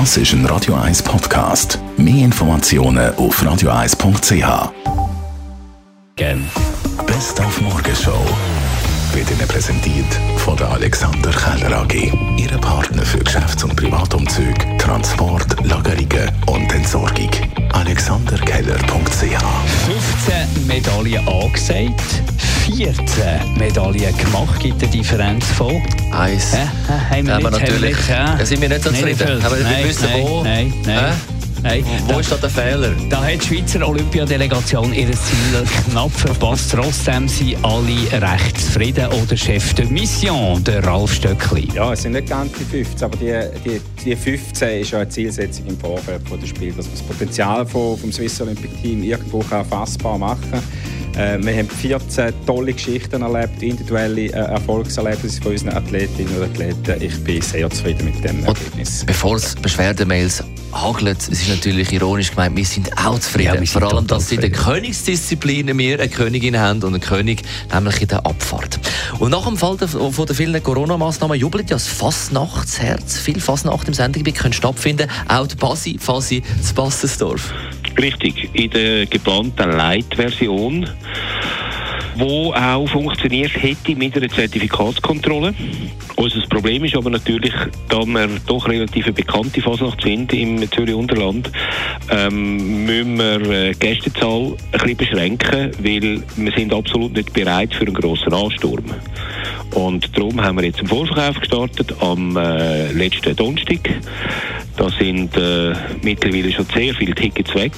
Das ist ein Radio 1 Podcast. Mehr Informationen auf radio1.ch. Gern. Best auf Morgenshow wird Ihnen präsentiert von der Alexander Keller AG. Ihre Partner für Geschäfts- und Privatumzug, Transport, Lagerungen und Entsorgung. AlexanderKeller.ch 15 Medaillen angesagt, 14 Medaillen gemacht, gibt eine Differenz von. Eins. Äh, äh, haben wir Aber nicht, natürlich haben wir nicht, äh, da sind wir nicht so zufrieden. erfüllt. Aber wir Nein, wissen, nein, wo. Nein, nein. Nein. Wo Da- ist da der Fehler? Da hat die Schweizer Olympiadelegation ihr Ziel knapp verpasst. Trotzdem sind alle recht zufrieden. Oder Chef de Mission, der Ralf Stöckli. Ja, es sind nicht ganz die 15, aber die, die, die 15 ist ja eine Zielsetzung im Vorfeld des Spiels, dass man das Potenzial vom, vom Swiss Olympic Team irgendwo kann fassbar machen kann. Äh, wir haben 14 tolle Geschichten erlebt, individuelle äh, Erfolgserlebnisse von unseren Athletinnen und Athleten. Ich bin sehr zufrieden mit dem Ergebnis. Bevor es Beschwerdemails hagelt, es ist natürlich ironisch gemeint, wir sind auch zufrieden. Ja, Vor allem, dass in der. Königsdisziplin wir eine Königin haben und einen König, nämlich in der Abfahrt. Und nach dem Fall der- von den vielen Corona-Massnahmen jubelt ja das Fastnachtsherz. Viel Fastnacht im Sendegebiet können stattfinden. Auch die Basi, Fasi, zu Bassensdorf. Richtig, in der geplanten Light-Version, wo auch funktioniert hätte mit einer Zertifikatskontrolle. Unser Problem ist aber natürlich, da wir doch relativ bekannte Fasnacht sind im Zürich Unterland, ähm, müssen wir äh, die Gästezahl ein bisschen beschränken, weil wir sind absolut nicht bereit für einen grossen Ansturm. Und darum haben wir jetzt einen Vorverkauf gestartet am äh, letzten Donnerstag. Da sind äh, mittlerweile schon sehr viele Tickets weg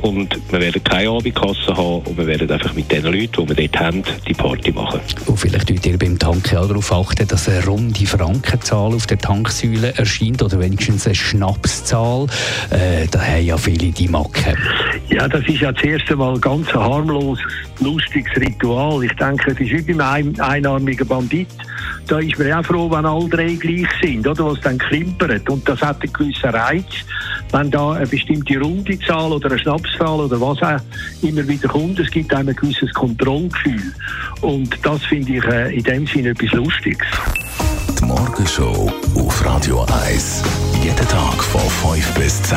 und wir werden keine Abendkasse haben und wir werden einfach mit den Leuten, die wir dort haben, die Party machen. Und vielleicht tut ihr beim Tanken auch darauf achten, dass eine runde Frankenzahl auf der Tanksäule erscheint oder wenigstens eine Schnapszahl. Äh, da haben ja viele die Macke. Ja, das ist ja das erste Mal ganz ein harmloses, lustiges Ritual. Ich denke, es ist wie beim ein einarmigen Bandit. Da ist man auch froh, wenn alle drei gleich sind, oder? Was dann klimpert. Und das hat einen gewissen Reiz. Wenn da eine bestimmte Rundezahl oder eine Schnapszahl oder was auch immer wieder kommt, es gibt einem ein gewisses Kontrollgefühl. Und das finde ich äh, in dem Sinne etwas Lustiges. Die Morgenshow auf Radio 1. Jeden Tag von 5 bis 10.